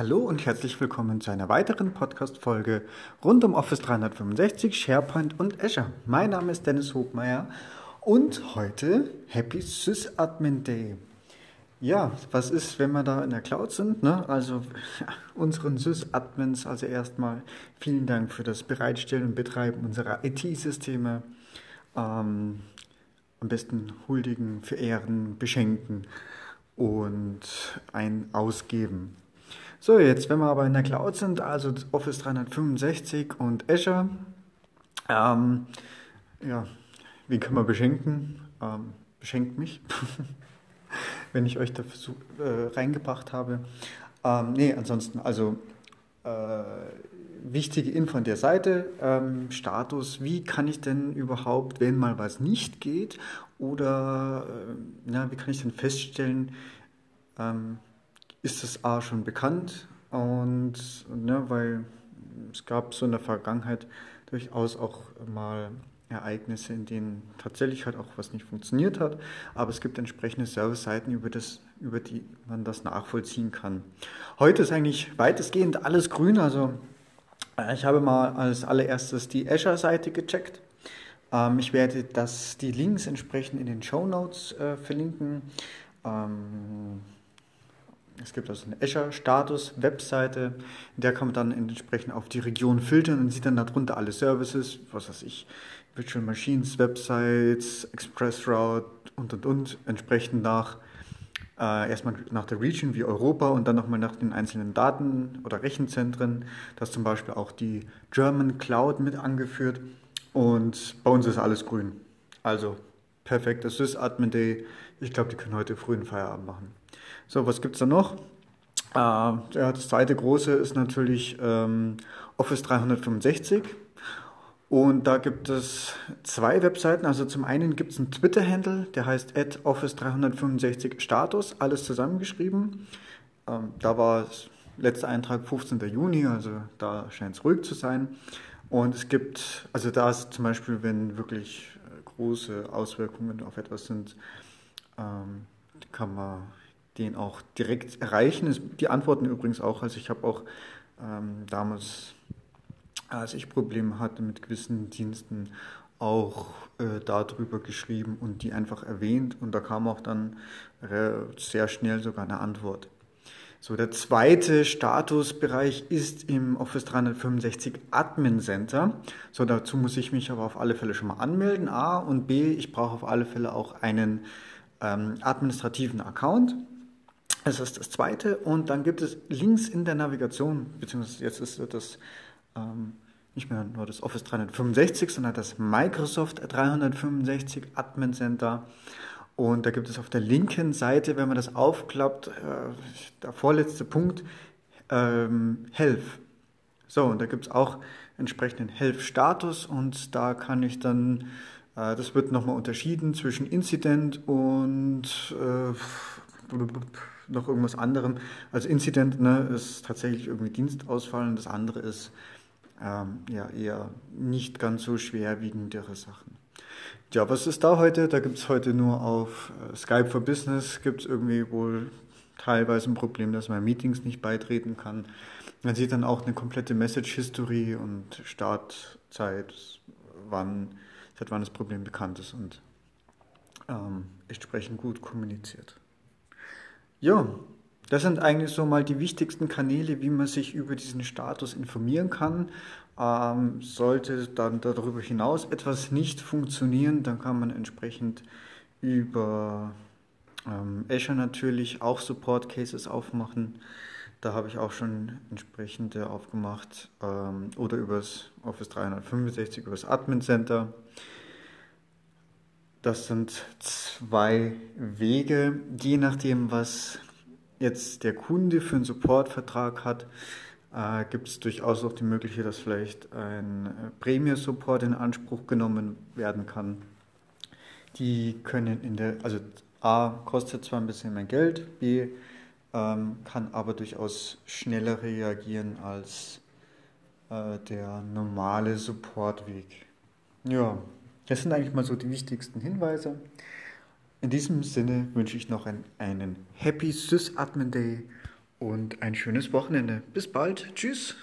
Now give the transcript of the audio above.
Hallo und herzlich willkommen zu einer weiteren Podcast-Folge rund um Office 365, SharePoint und Azure. Mein Name ist Dennis Hobmeier und heute Happy SysAdmin Day. Ja, was ist, wenn wir da in der Cloud sind? Ne? Also unseren SysAdmins, also erstmal vielen Dank für das Bereitstellen und Betreiben unserer IT-Systeme. Ähm, am besten huldigen, verehren, beschenken und ein ausgeben. So, jetzt, wenn wir aber in der Cloud sind, also Office 365 und Azure, ähm, ja, wie kann man beschenken? Ähm, beschenkt mich, wenn ich euch da äh, reingebracht habe. Ähm, nee, ansonsten, also äh, wichtige Info an der Seite, ähm, Status, wie kann ich denn überhaupt, wenn mal was nicht geht, oder äh, na, wie kann ich denn feststellen, ähm, ist das A schon bekannt und ne, weil es gab so in der Vergangenheit durchaus auch mal Ereignisse, in denen tatsächlich halt auch was nicht funktioniert hat, aber es gibt entsprechende Service-Seiten, über, über die man das nachvollziehen kann. Heute ist eigentlich weitestgehend alles grün, also äh, ich habe mal als allererstes die Azure-Seite gecheckt. Ähm, ich werde das, die Links entsprechend in den Show Notes äh, verlinken. Ähm, es gibt also eine Azure-Status-Webseite, der kann man dann entsprechend auf die Region filtern und sieht dann darunter alle Services, was weiß ich, Virtual Machines, Websites, Express Route und und und, entsprechend nach äh, erstmal nach der Region wie Europa und dann nochmal nach den einzelnen Daten oder Rechenzentren. Da ist zum Beispiel auch die German Cloud mit angeführt und bei uns ist alles grün. Also perfekt, das ist Admin Day. Ich glaube, die können heute frühen Feierabend machen. So, was gibt es da noch? Äh, ja, das zweite große ist natürlich ähm, Office 365. Und da gibt es zwei Webseiten. Also zum einen gibt es einen Twitter-Handle, der heißt Office365 Status, alles zusammengeschrieben. Ähm, da war letzter Eintrag 15. Juni, also da scheint es ruhig zu sein. Und es gibt, also da ist zum Beispiel, wenn wirklich große Auswirkungen auf etwas sind, ähm, kann man den auch direkt erreichen. Die antworten übrigens auch, also ich habe auch ähm, damals, als ich Probleme hatte mit gewissen Diensten, auch äh, darüber geschrieben und die einfach erwähnt und da kam auch dann sehr schnell sogar eine Antwort. So, der zweite Statusbereich ist im Office 365 Admin Center. So, dazu muss ich mich aber auf alle Fälle schon mal anmelden. A und B, ich brauche auf alle Fälle auch einen ähm, administrativen Account. Das ist das zweite. Und dann gibt es links in der Navigation, beziehungsweise jetzt ist das ähm, nicht mehr nur das Office 365, sondern das Microsoft 365 Admin Center. Und da gibt es auf der linken Seite, wenn man das aufklappt, äh, der vorletzte Punkt, ähm, Health. So, und da gibt es auch entsprechenden Health-Status und da kann ich dann, äh, das wird nochmal unterschieden zwischen Incident und äh, noch irgendwas anderem. Also Incident ne, ist tatsächlich irgendwie Dienstausfall und das andere ist ähm, ja eher nicht ganz so schwerwiegendere Sachen. Ja, was ist da heute? Da gibt es heute nur auf äh, Skype for Business gibt es irgendwie wohl teilweise ein Problem, dass man Meetings nicht beitreten kann. Man sieht dann auch eine komplette Message History und Startzeit, wann, seit wann das Problem bekannt ist und ähm, entsprechend gut kommuniziert. Ja, das sind eigentlich so mal die wichtigsten Kanäle, wie man sich über diesen Status informieren kann. Ähm, sollte dann darüber hinaus etwas nicht funktionieren, dann kann man entsprechend über ähm, Azure natürlich auch Support Cases aufmachen. Da habe ich auch schon entsprechende aufgemacht. Ähm, oder übers Office 365, übers Admin Center. Das sind zwei Wege, je nachdem, was jetzt der Kunde für einen Supportvertrag hat, äh, gibt es durchaus auch die Möglichkeit, dass vielleicht ein äh, Prämie-Support in Anspruch genommen werden kann. Die können in der, also A kostet zwar ein bisschen mehr Geld, B ähm, kann aber durchaus schneller reagieren als äh, der normale Supportweg. Ja, das sind eigentlich mal so die wichtigsten Hinweise. In diesem Sinne wünsche ich noch einen, Happy SysAdmin Day und ein schönes Wochenende. Bis bald. Tschüss.